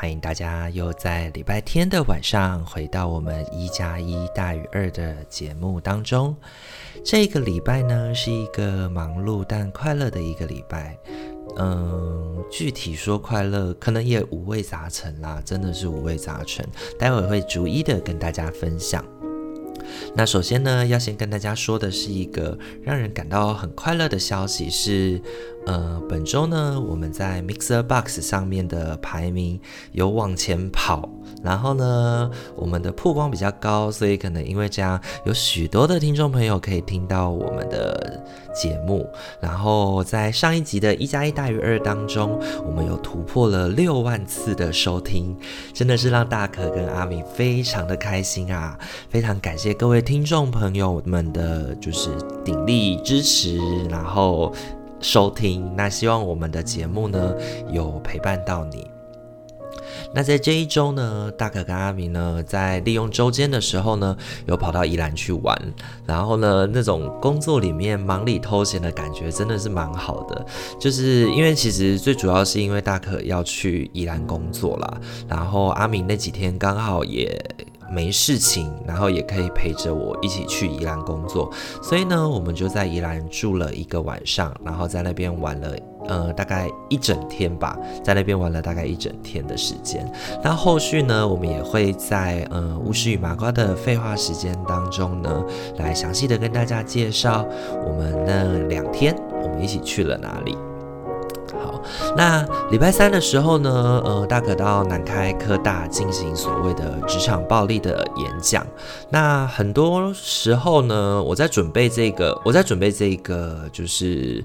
欢迎大家又在礼拜天的晚上回到我们一加一大于二的节目当中。这个礼拜呢，是一个忙碌但快乐的一个礼拜。嗯，具体说快乐，可能也五味杂陈啦，真的是五味杂陈。待会会逐一的跟大家分享。那首先呢，要先跟大家说的是一个让人感到很快乐的消息是。呃，本周呢，我们在 Mixer Box 上面的排名有往前跑，然后呢，我们的曝光比较高，所以可能因为这样，有许多的听众朋友可以听到我们的节目。然后在上一集的一加一大于二当中，我们有突破了六万次的收听，真的是让大可跟阿米非常的开心啊！非常感谢各位听众朋友们的就是鼎力支持，然后。收听，那希望我们的节目呢有陪伴到你。那在这一周呢，大可跟阿明呢在利用周间的时候呢，有跑到宜兰去玩。然后呢，那种工作里面忙里偷闲的感觉真的是蛮好的。就是因为其实最主要是因为大可要去宜兰工作啦，然后阿明那几天刚好也。没事情，然后也可以陪着我一起去宜兰工作，所以呢，我们就在宜兰住了一个晚上，然后在那边玩了，呃，大概一整天吧，在那边玩了大概一整天的时间。那后续呢，我们也会在呃巫师与麻瓜的废话时间当中呢，来详细的跟大家介绍我们那两天我们一起去了哪里。好那礼拜三的时候呢，呃，大可到南开科大进行所谓的职场暴力的演讲。那很多时候呢，我在准备这个，我在准备这个就是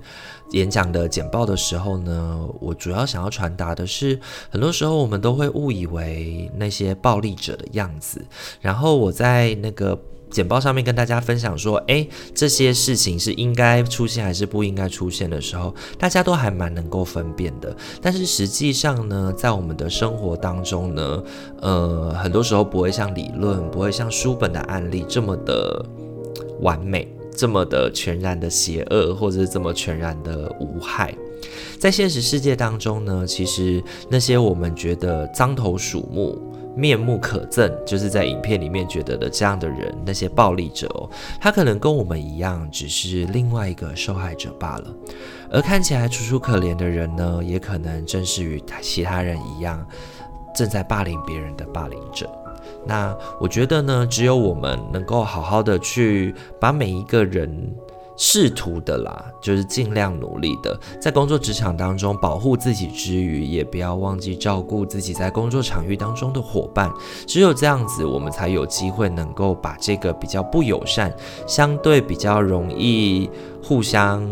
演讲的简报的时候呢，我主要想要传达的是，很多时候我们都会误以为那些暴力者的样子，然后我在那个。简报上面跟大家分享说，诶，这些事情是应该出现还是不应该出现的时候，大家都还蛮能够分辨的。但是实际上呢，在我们的生活当中呢，呃，很多时候不会像理论，不会像书本的案例这么的完美，这么的全然的邪恶，或者是这么全然的无害。在现实世界当中呢，其实那些我们觉得獐头鼠目。面目可憎，就是在影片里面觉得的这样的人，那些暴力者哦，他可能跟我们一样，只是另外一个受害者罢了。而看起来楚楚可怜的人呢，也可能正是与其他人一样，正在霸凌别人的霸凌者。那我觉得呢，只有我们能够好好的去把每一个人。试图的啦，就是尽量努力的，在工作职场当中保护自己之余，也不要忘记照顾自己在工作场域当中的伙伴。只有这样子，我们才有机会能够把这个比较不友善、相对比较容易互相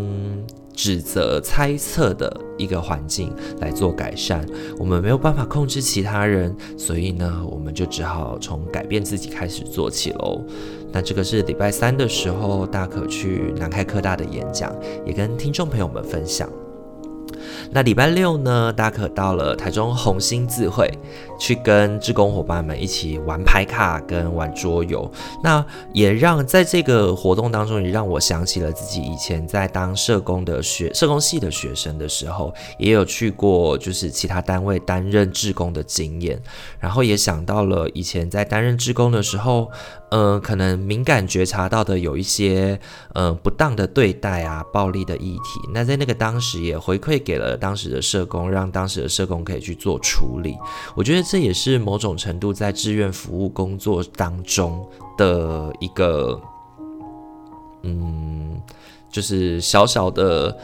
指责、猜测的一个环境来做改善。我们没有办法控制其他人，所以呢，我们就只好从改变自己开始做起喽。那这个是礼拜三的时候，大可去南开科大的演讲，也跟听众朋友们分享。那礼拜六呢，大家可到了台中红星字会，去跟志工伙伴们一起玩牌卡跟玩桌游。那也让在这个活动当中，也让我想起了自己以前在当社工的学社工系的学生的时候，也有去过就是其他单位担任志工的经验。然后也想到了以前在担任志工的时候，呃，可能敏感觉察到的有一些呃不当的对待啊、暴力的议题。那在那个当时也回馈给了当时的社工，让当时的社工可以去做处理。我觉得这也是某种程度在志愿服务工作当中的一个，嗯，就是小小的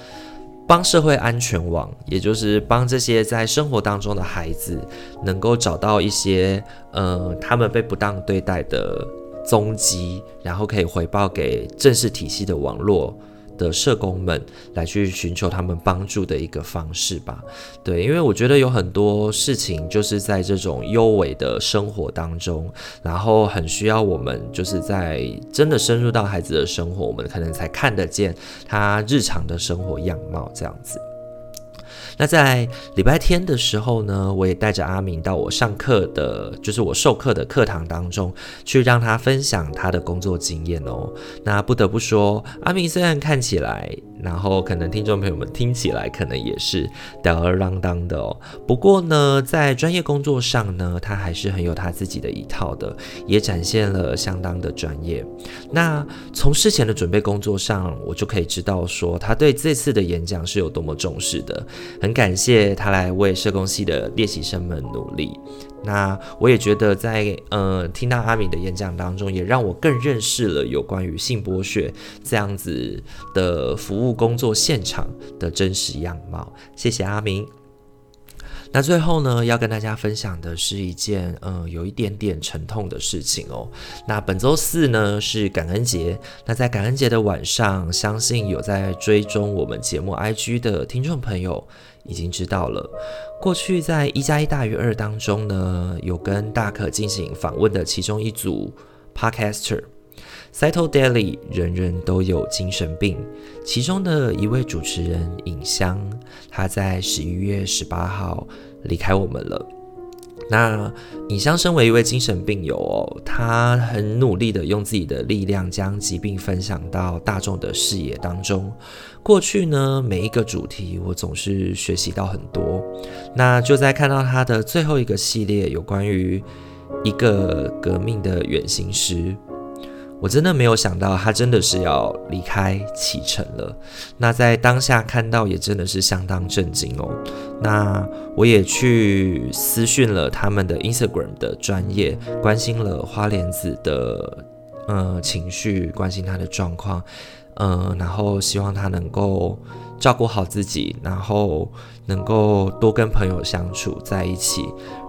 帮社会安全网，也就是帮这些在生活当中的孩子能够找到一些，呃，他们被不当对待的。踪迹，然后可以回报给正式体系的网络的社工们来去寻求他们帮助的一个方式吧。对，因为我觉得有很多事情就是在这种幽微的生活当中，然后很需要我们就是在真的深入到孩子的生活，我们可能才看得见他日常的生活样貌这样子。那在礼拜天的时候呢，我也带着阿明到我上课的，就是我授课的课堂当中去，让他分享他的工作经验哦。那不得不说，阿明虽然看起来，然后可能听众朋友们听起来可能也是吊儿郎当的哦。不过呢，在专业工作上呢，他还是很有他自己的一套的，也展现了相当的专业。那从事前的准备工作上，我就可以知道说，他对这次的演讲是有多么重视的。很感谢他来为社工系的练习生们努力。那我也觉得在呃听到阿明的演讲当中，也让我更认识了有关于性剥削这样子的服务工作现场的真实样貌。谢谢阿明。那最后呢，要跟大家分享的是一件嗯、有一点点沉痛的事情哦。那本周四呢是感恩节，那在感恩节的晚上，相信有在追踪我们节目 IG 的听众朋友已经知道了。过去在一加一大于二当中呢，有跟大可进行访问的其中一组 Podcaster。Cyto Daily 人人都有精神病，其中的一位主持人尹香，他在十一月十八号离开我们了。那尹香身为一位精神病友哦，他很努力的用自己的力量将疾病分享到大众的视野当中。过去呢，每一个主题我总是学习到很多。那就在看到他的最后一个系列，有关于一个革命的远行时。我真的没有想到，他真的是要离开启程了。那在当下看到，也真的是相当震惊哦。那我也去私讯了他们的 Instagram 的专业，关心了花莲子的呃情绪，关心他的状况，嗯、然后希望他能够照顾好自己，然后能够多跟朋友相处在一起，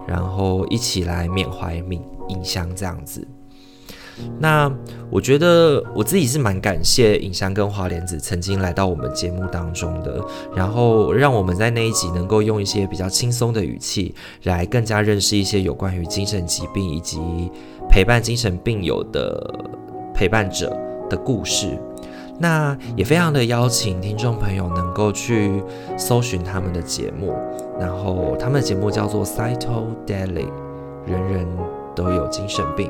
然后一起来缅怀冥影像这样子。那我觉得我自己是蛮感谢尹香跟华莲子曾经来到我们节目当中的，然后让我们在那一集能够用一些比较轻松的语气来更加认识一些有关于精神疾病以及陪伴精神病友的陪伴者的故事。那也非常的邀请听众朋友能够去搜寻他们的节目，然后他们的节目叫做 Cyto Daily，人人都有精神病。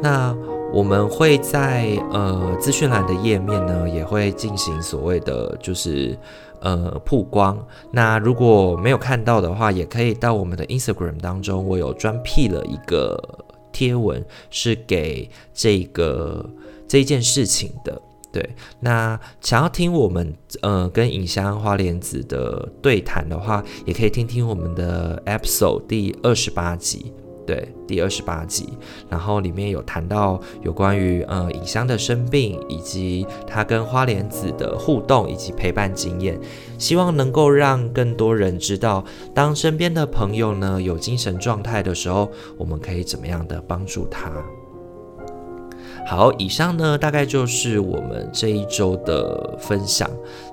那我们会在呃资讯栏的页面呢，也会进行所谓的就是呃曝光。那如果没有看到的话，也可以到我们的 Instagram 当中，我有专辟了一个贴文，是给这个这件事情的。对，那想要听我们呃跟尹香花莲子的对谈的话，也可以听听我们的 episode 第二十八集。对，第二十八集，然后里面有谈到有关于呃尹香的生病，以及他跟花莲子的互动以及陪伴经验，希望能够让更多人知道，当身边的朋友呢有精神状态的时候，我们可以怎么样的帮助他。好，以上呢大概就是我们这一周的分享。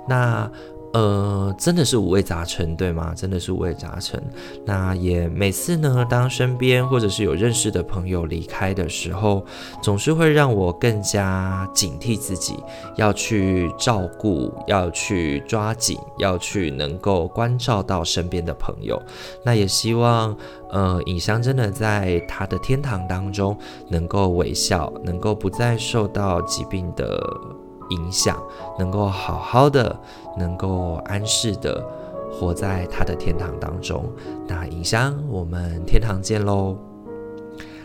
那。呃，真的是五味杂陈，对吗？真的是五味杂陈。那也每次呢，当身边或者是有认识的朋友离开的时候，总是会让我更加警惕自己，要去照顾，要去抓紧，要去能够关照到身边的朋友。那也希望，呃，尹香真的在他的天堂当中能够微笑，能够不再受到疾病的影响，能够好好的。能够安适的活在他的天堂当中。那尹香，我们天堂见喽！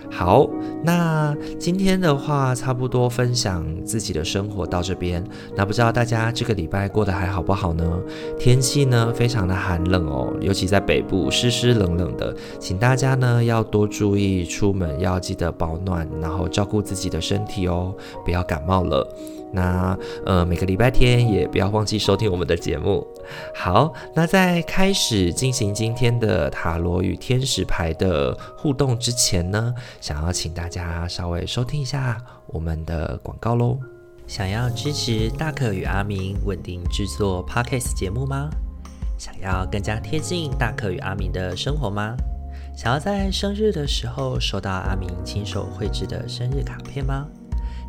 好，那今天的话，差不多分享自己的生活到这边。那不知道大家这个礼拜过得还好不好呢？天气呢，非常的寒冷哦，尤其在北部，湿湿冷冷的，请大家呢要多注意出门，要记得保暖，然后照顾自己的身体哦，不要感冒了。那呃，每个礼拜天也不要忘记收听我们的节目。好，那在开始进行今天的塔罗与天使牌的互动之前呢，想要请大家稍微收听一下我们的广告喽。想要支持大可与阿明稳定制作 Podcast 节目吗？想要更加贴近大可与阿明的生活吗？想要在生日的时候收到阿明亲手绘制的生日卡片吗？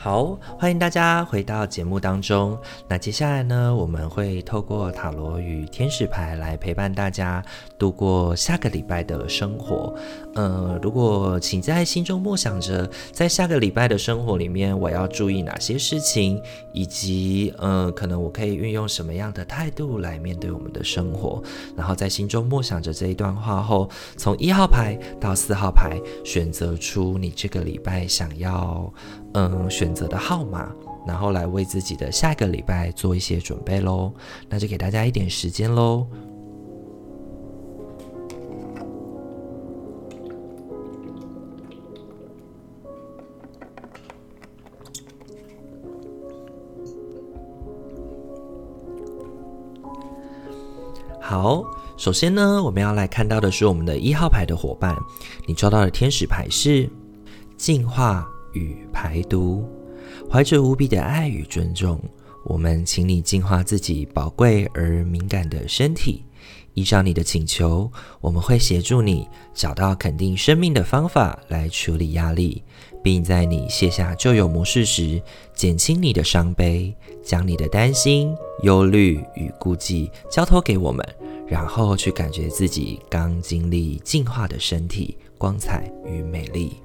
好，欢迎大家回到节目当中。那接下来呢，我们会透过塔罗与天使牌来陪伴大家度过下个礼拜的生活。呃，如果请在心中默想着，在下个礼拜的生活里面，我要注意哪些事情，以及呃，可能我可以运用什么样的态度来面对我们的生活。然后在心中默想着这一段话后，从一号牌到四号牌，选择出你这个礼拜想要。嗯，选择的号码，然后来为自己的下一个礼拜做一些准备喽。那就给大家一点时间喽。好，首先呢，我们要来看到的是我们的一号牌的伙伴，你抽到的天使牌是净化。与排毒，怀着无比的爱与尊重，我们请你净化自己宝贵而敏感的身体。依照你的请求，我们会协助你找到肯定生命的方法来处理压力，并在你卸下旧有模式时，减轻你的伤悲，将你的担心、忧虑与顾忌交托给我们，然后去感觉自己刚经历净化的身体光彩与美丽。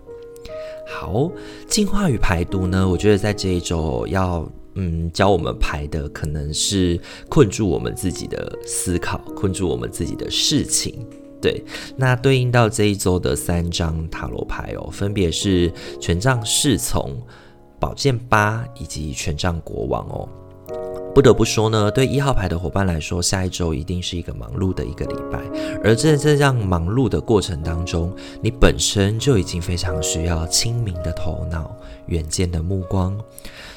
好，净化与排毒呢？我觉得在这一周要嗯教我们排的，可能是困住我们自己的思考，困住我们自己的事情。对，那对应到这一周的三张塔罗牌哦，分别是权杖侍从、宝剑八以及权杖国王哦。不得不说呢，对一号牌的伙伴来说，下一周一定是一个忙碌的一个礼拜。而在这样忙碌的过程当中，你本身就已经非常需要清明的头脑、远见的目光。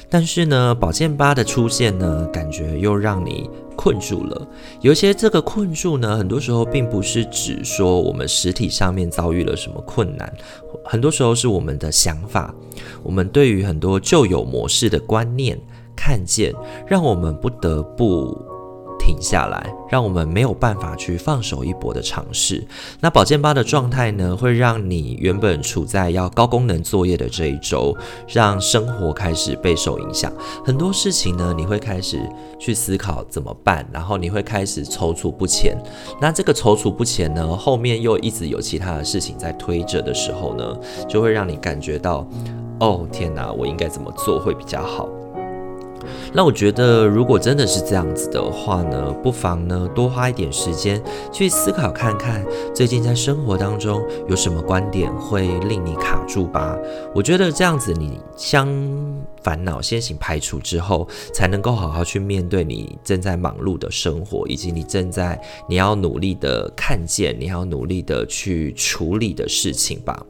但是呢，宝剑八的出现呢，感觉又让你困住了。有些这个困住呢，很多时候并不是指说我们实体上面遭遇了什么困难，很多时候是我们的想法，我们对于很多旧有模式的观念。看见，让我们不得不停下来，让我们没有办法去放手一搏的尝试。那宝剑八的状态呢，会让你原本处在要高功能作业的这一周，让生活开始备受影响。很多事情呢，你会开始去思考怎么办，然后你会开始踌躇不前。那这个踌躇不前呢，后面又一直有其他的事情在推着的时候呢，就会让你感觉到，哦，天哪，我应该怎么做会比较好？那我觉得，如果真的是这样子的话呢，不妨呢多花一点时间去思考看看，最近在生活当中有什么观点会令你卡住吧。我觉得这样子，你将烦恼先行排除之后，才能够好好去面对你正在忙碌的生活，以及你正在你要努力的看见，你要努力的去处理的事情吧。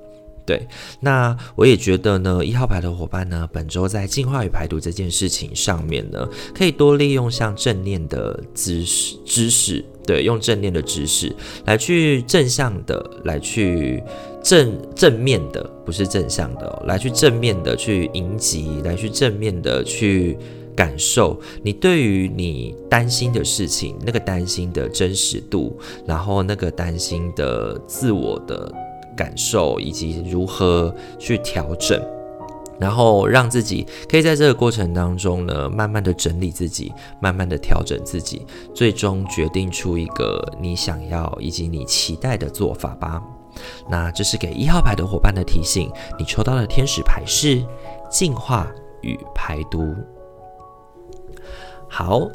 对，那我也觉得呢，一号牌的伙伴呢，本周在净化与排毒这件事情上面呢，可以多利用像正念的知识，知识，对，用正念的知识来去正向的，来去正正面的，不是正向的，来去正面的去迎击，来去正面的去感受你对于你担心的事情，那个担心的真实度，然后那个担心的自我的。感受以及如何去调整，然后让自己可以在这个过程当中呢，慢慢的整理自己，慢慢的调整自己，最终决定出一个你想要以及你期待的做法吧。那这是给一号牌的伙伴的提醒，你抽到的天使牌是净化与排毒。好。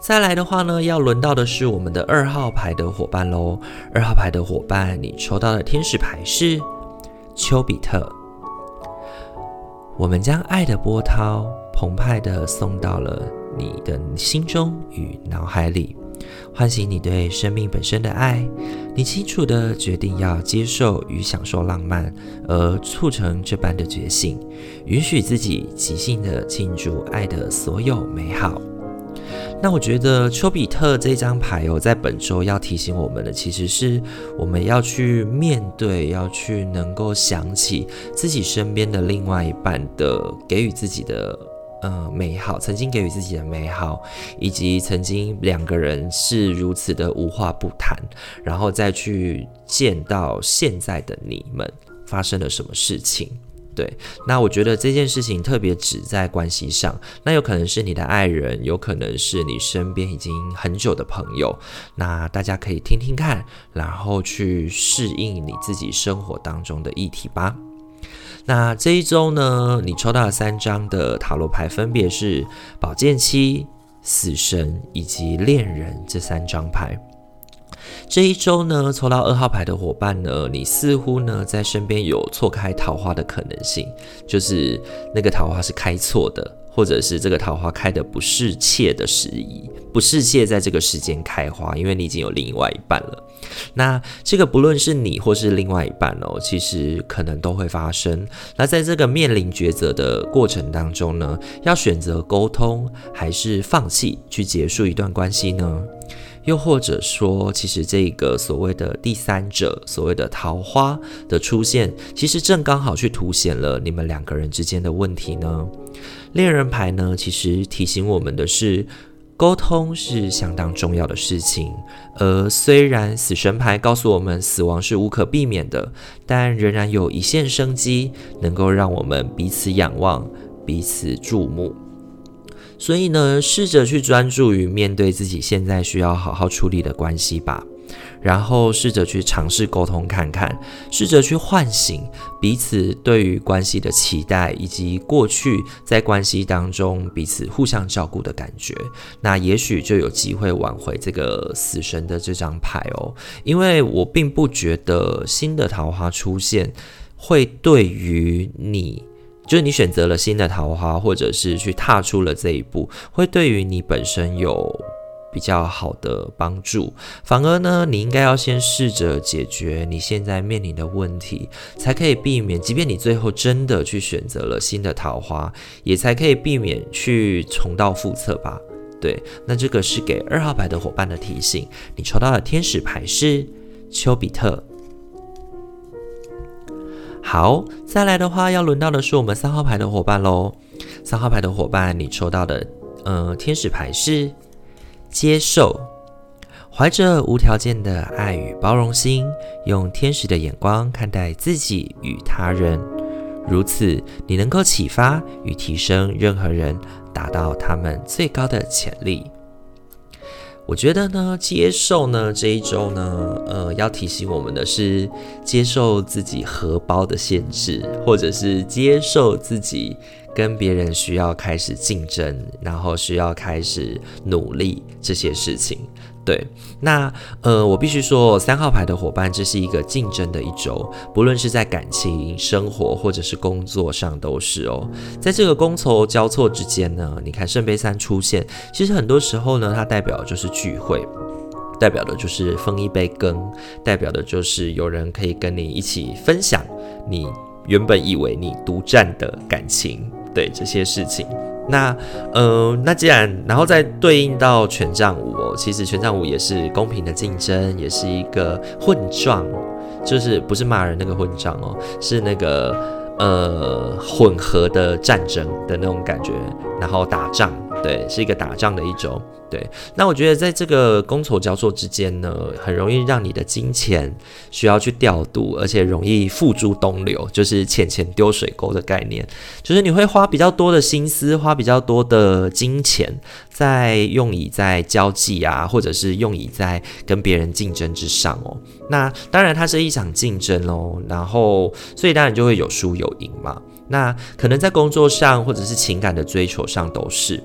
再来的话呢，要轮到的是我们的二号牌的伙伴喽。二号牌的伙伴，你抽到的天使牌是丘比特。我们将爱的波涛澎湃地送到了你的心中与脑海里，唤醒你对生命本身的爱。你清楚地决定要接受与享受浪漫，而促成这般的觉醒，允许自己即兴地庆祝爱的所有美好。那我觉得丘比特这张牌哦，在本周要提醒我们的，其实是我们要去面对，要去能够想起自己身边的另外一半的给予自己的呃美好，曾经给予自己的美好，以及曾经两个人是如此的无话不谈，然后再去见到现在的你们发生了什么事情。对，那我觉得这件事情特别指在关系上，那有可能是你的爱人，有可能是你身边已经很久的朋友，那大家可以听听看，然后去适应你自己生活当中的议题吧。那这一周呢，你抽到了三张的塔罗牌，分别是宝剑七、死神以及恋人这三张牌。这一周呢，抽到二号牌的伙伴呢，你似乎呢在身边有错开桃花的可能性，就是那个桃花是开错的，或者是这个桃花开的不是切的时宜，不是切在这个时间开花，因为你已经有另外一半了。那这个不论是你或是另外一半哦，其实可能都会发生。那在这个面临抉择的过程当中呢，要选择沟通还是放弃去结束一段关系呢？又或者说，其实这个所谓的第三者，所谓的桃花的出现，其实正刚好去凸显了你们两个人之间的问题呢。恋人牌呢，其实提醒我们的是，沟通是相当重要的事情。而虽然死神牌告诉我们死亡是无可避免的，但仍然有一线生机，能够让我们彼此仰望，彼此注目。所以呢，试着去专注于面对自己现在需要好好处理的关系吧，然后试着去尝试沟通看看，试着去唤醒彼此对于关系的期待，以及过去在关系当中彼此互相照顾的感觉，那也许就有机会挽回这个死神的这张牌哦。因为我并不觉得新的桃花出现会对于你。就是你选择了新的桃花，或者是去踏出了这一步，会对于你本身有比较好的帮助。反而呢，你应该要先试着解决你现在面临的问题，才可以避免，即便你最后真的去选择了新的桃花，也才可以避免去重蹈覆辙吧。对，那这个是给二号牌的伙伴的提醒。你抽到的天使牌是丘比特。好，再来的话，要轮到的是我们三号牌的伙伴喽。三号牌的伙伴，你抽到的，呃，天使牌是接受，怀着无条件的爱与包容心，用天使的眼光看待自己与他人，如此，你能够启发与提升任何人，达到他们最高的潜力。我觉得呢，接受呢这一周呢，呃，要提醒我们的是，接受自己荷包的限制，或者是接受自己跟别人需要开始竞争，然后需要开始努力这些事情。对，那呃，我必须说，三号牌的伙伴，这是一个竞争的一周，不论是在感情、生活或者是工作上都是哦。在这个觥筹交错之间呢，你看圣杯三出现，其实很多时候呢，它代表的就是聚会，代表的就是分一杯羹，代表的就是有人可以跟你一起分享你原本以为你独占的感情，对这些事情。那，呃，那既然，然后再对应到权杖五哦，其实权杖五也是公平的竞争，也是一个混战，就是不是骂人那个混战哦，是那个呃混合的战争的那种感觉，然后打仗，对，是一个打仗的一周。对，那我觉得在这个觥筹交错之间呢，很容易让你的金钱需要去调度，而且容易付诸东流，就是钱钱丢水沟的概念，就是你会花比较多的心思，花比较多的金钱，在用以在交际啊，或者是用以在跟别人竞争之上哦。那当然它是一场竞争哦，然后所以当然就会有输有赢嘛。那可能在工作上或者是情感的追求上都是。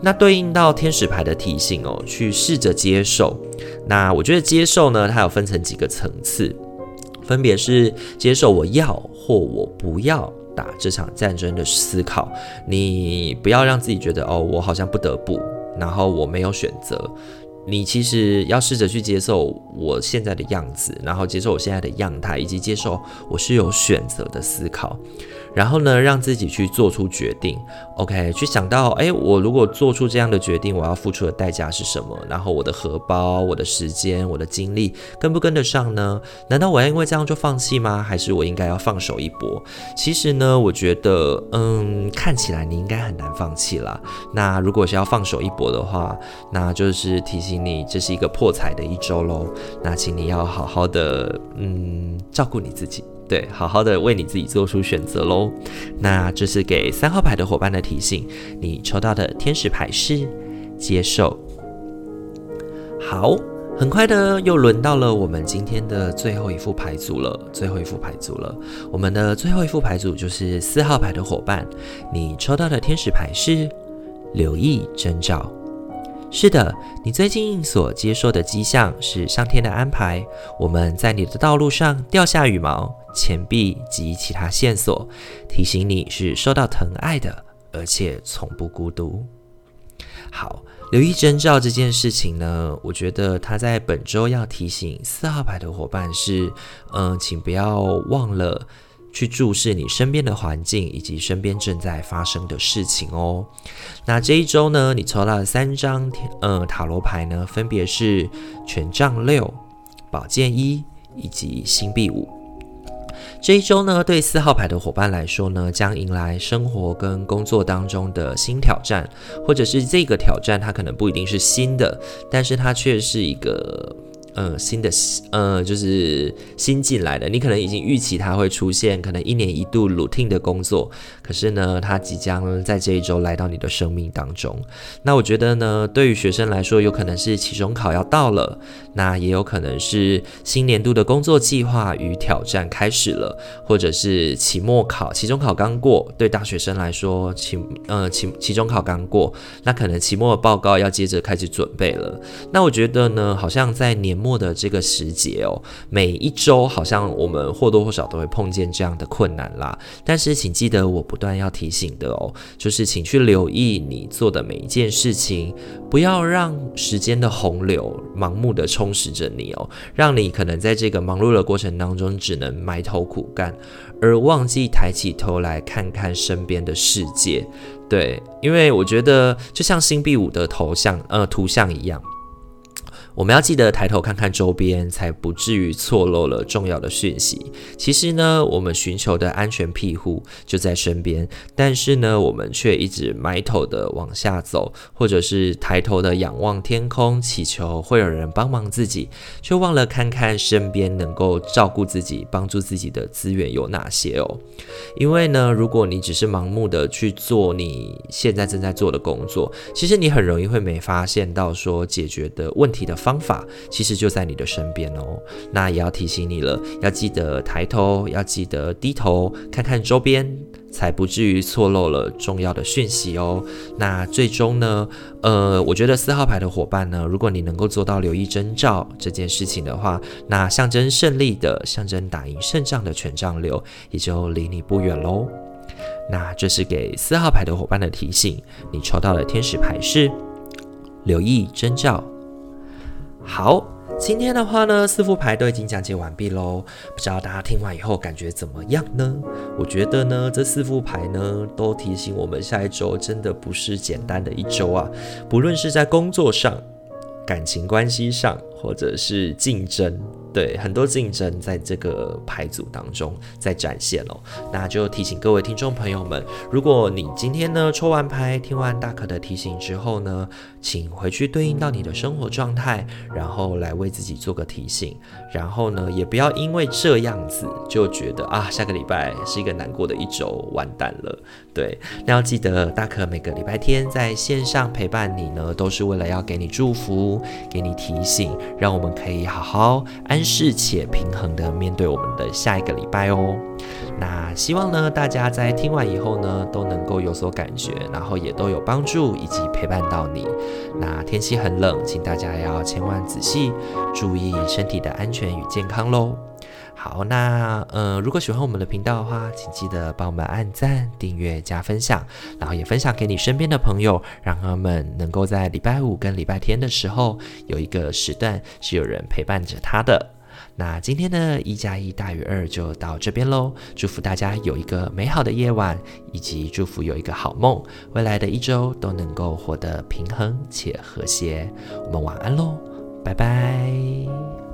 那对应到天使牌的提醒哦，去试着接受。那我觉得接受呢，它有分成几个层次，分别是接受我要或我不要打这场战争的思考。你不要让自己觉得哦，我好像不得不，然后我没有选择。你其实要试着去接受我现在的样子，然后接受我现在的样态，以及接受我是有选择的思考。然后呢，让自己去做出决定，OK，去想到，诶，我如果做出这样的决定，我要付出的代价是什么？然后我的荷包、我的时间、我的精力跟不跟得上呢？难道我要因为这样就放弃吗？还是我应该要放手一搏？其实呢，我觉得，嗯，看起来你应该很难放弃啦。那如果是要放手一搏的话，那就是提醒你，这是一个破财的一周喽。那请你要好好的，嗯，照顾你自己。对，好好的为你自己做出选择喽。那这是给三号牌的伙伴的提醒。你抽到的天使牌是接受。好，很快的又轮到了我们今天的最后一副牌组了。最后一副牌组了，我们的最后一副牌组就是四号牌的伙伴。你抽到的天使牌是留意征兆。是的，你最近所接受的迹象是上天的安排。我们在你的道路上掉下羽毛、钱币及其他线索，提醒你是受到疼爱的，而且从不孤独。好，留意征兆这件事情呢，我觉得他在本周要提醒四号牌的伙伴是，嗯，请不要忘了。去注视你身边的环境以及身边正在发生的事情哦。那这一周呢，你抽到了三张呃塔罗牌呢，分别是权杖六、宝剑一以及星币五。这一周呢，对四号牌的伙伴来说呢，将迎来生活跟工作当中的新挑战，或者是这个挑战它可能不一定是新的，但是它却是一个。嗯，新的呃，就是新进来的，你可能已经预期它会出现，可能一年一度 routine 的工作，可是呢，它即将在这一周来到你的生命当中。那我觉得呢，对于学生来说，有可能是期中考要到了，那也有可能是新年度的工作计划与挑战开始了，或者是期末考、期中考刚过，对大学生来说，期呃期期中考刚过，那可能期末的报告要接着开始准备了。那我觉得呢，好像在年末。末的这个时节哦，每一周好像我们或多或少都会碰见这样的困难啦。但是请记得我不断要提醒的哦，就是请去留意你做的每一件事情，不要让时间的洪流盲目的充实着你哦，让你可能在这个忙碌的过程当中只能埋头苦干，而忘记抬起头来看看身边的世界。对，因为我觉得就像星币五的头像呃图像一样。我们要记得抬头看看周边，才不至于错漏了重要的讯息。其实呢，我们寻求的安全庇护就在身边，但是呢，我们却一直埋头的往下走，或者是抬头的仰望天空，祈求会有人帮忙自己，却忘了看看身边能够照顾自己、帮助自己的资源有哪些哦。因为呢，如果你只是盲目的去做你现在正在做的工作，其实你很容易会没发现到说解决的问题的方方法其实就在你的身边哦，那也要提醒你了，要记得抬头，要记得低头，看看周边，才不至于错漏了重要的讯息哦。那最终呢，呃，我觉得四号牌的伙伴呢，如果你能够做到留意征兆这件事情的话，那象征胜利的、象征打赢胜仗的权杖六也就离你不远喽。那这是给四号牌的伙伴的提醒，你抽到的天使牌是留意征兆。好，今天的话呢，四副牌都已经讲解完毕喽。不知道大家听完以后感觉怎么样呢？我觉得呢，这四副牌呢，都提醒我们下一周真的不是简单的一周啊。不论是在工作上、感情关系上，或者是竞争。对，很多竞争在这个牌组当中在展现哦。那就提醒各位听众朋友们，如果你今天呢抽完牌，听完大可的提醒之后呢，请回去对应到你的生活状态，然后来为自己做个提醒。然后呢，也不要因为这样子就觉得啊，下个礼拜是一个难过的一周，完蛋了。对，那要记得大可每个礼拜天在线上陪伴你呢，都是为了要给你祝福，给你提醒，让我们可以好好安。适且平衡的面对我们的下一个礼拜哦。那希望呢，大家在听完以后呢，都能够有所感觉，然后也都有帮助以及陪伴到你。那天气很冷，请大家要千万仔细注意身体的安全与健康喽。好，那呃，如果喜欢我们的频道的话，请记得帮我们按赞、订阅、加分享，然后也分享给你身边的朋友，让他们能够在礼拜五跟礼拜天的时候有一个时段是有人陪伴着他的。那今天的一加一大于二就到这边喽，祝福大家有一个美好的夜晚，以及祝福有一个好梦，未来的一周都能够活得平衡且和谐。我们晚安喽，拜拜。